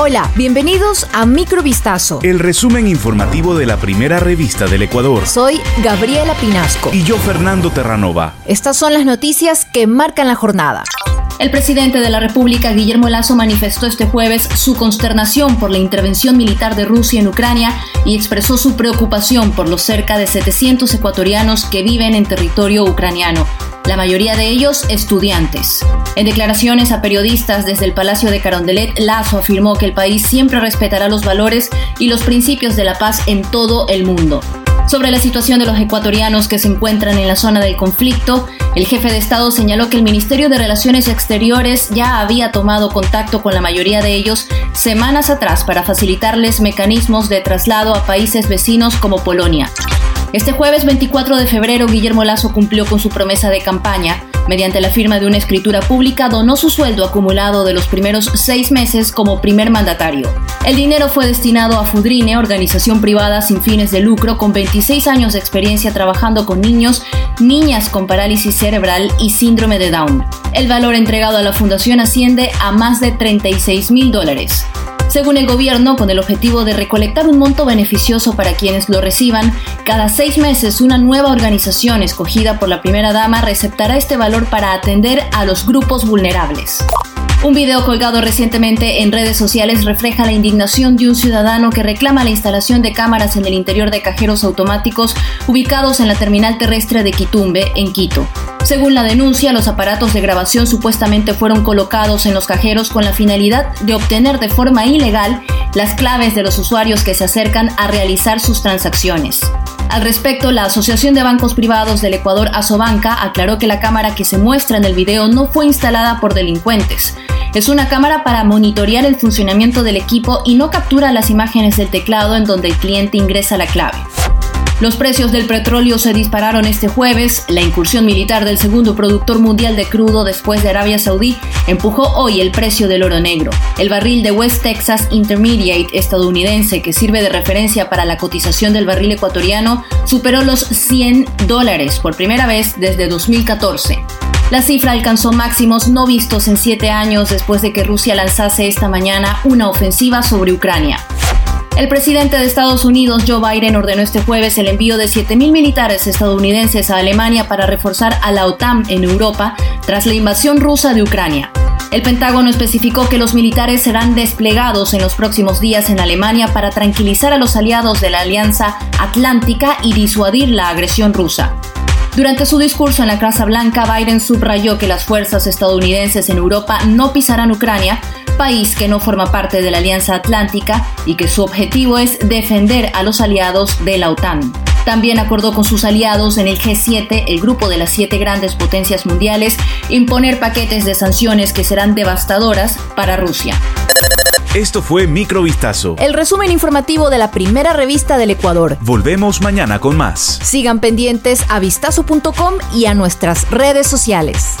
Hola, bienvenidos a Microvistazo. El resumen informativo de la primera revista del Ecuador. Soy Gabriela Pinasco. Y yo, Fernando Terranova. Estas son las noticias que marcan la jornada. El presidente de la República, Guillermo Lazo, manifestó este jueves su consternación por la intervención militar de Rusia en Ucrania y expresó su preocupación por los cerca de 700 ecuatorianos que viven en territorio ucraniano, la mayoría de ellos estudiantes. En declaraciones a periodistas desde el Palacio de Carondelet, Lazo afirmó que el país siempre respetará los valores y los principios de la paz en todo el mundo. Sobre la situación de los ecuatorianos que se encuentran en la zona del conflicto, el jefe de Estado señaló que el Ministerio de Relaciones Exteriores ya había tomado contacto con la mayoría de ellos semanas atrás para facilitarles mecanismos de traslado a países vecinos como Polonia. Este jueves 24 de febrero, Guillermo Lazo cumplió con su promesa de campaña. Mediante la firma de una escritura pública, donó su sueldo acumulado de los primeros seis meses como primer mandatario. El dinero fue destinado a Fudrine, organización privada sin fines de lucro con 26 años de experiencia trabajando con niños, niñas con parálisis cerebral y síndrome de Down. El valor entregado a la fundación asciende a más de 36 mil dólares. Según el gobierno, con el objetivo de recolectar un monto beneficioso para quienes lo reciban, cada seis meses una nueva organización escogida por la primera dama receptará este valor para atender a los grupos vulnerables. Un video colgado recientemente en redes sociales refleja la indignación de un ciudadano que reclama la instalación de cámaras en el interior de cajeros automáticos ubicados en la terminal terrestre de Quitumbe, en Quito. Según la denuncia, los aparatos de grabación supuestamente fueron colocados en los cajeros con la finalidad de obtener de forma ilegal las claves de los usuarios que se acercan a realizar sus transacciones. Al respecto, la Asociación de Bancos Privados del Ecuador, Asobanca, aclaró que la cámara que se muestra en el video no fue instalada por delincuentes. Es una cámara para monitorear el funcionamiento del equipo y no captura las imágenes del teclado en donde el cliente ingresa la clave. Los precios del petróleo se dispararon este jueves. La incursión militar del segundo productor mundial de crudo después de Arabia Saudí empujó hoy el precio del oro negro. El barril de West Texas Intermediate estadounidense, que sirve de referencia para la cotización del barril ecuatoriano, superó los 100 dólares por primera vez desde 2014. La cifra alcanzó máximos no vistos en siete años después de que Rusia lanzase esta mañana una ofensiva sobre Ucrania. El presidente de Estados Unidos, Joe Biden, ordenó este jueves el envío de 7.000 militares estadounidenses a Alemania para reforzar a la OTAN en Europa tras la invasión rusa de Ucrania. El Pentágono especificó que los militares serán desplegados en los próximos días en Alemania para tranquilizar a los aliados de la Alianza Atlántica y disuadir la agresión rusa. Durante su discurso en la Casa Blanca, Biden subrayó que las fuerzas estadounidenses en Europa no pisarán Ucrania, país que no forma parte de la Alianza Atlántica y que su objetivo es defender a los aliados de la OTAN. También acordó con sus aliados en el G7, el grupo de las siete grandes potencias mundiales, imponer paquetes de sanciones que serán devastadoras para Rusia. Esto fue Microvistazo. El resumen informativo de la primera revista del Ecuador. Volvemos mañana con más. Sigan pendientes a vistazo.com y a nuestras redes sociales.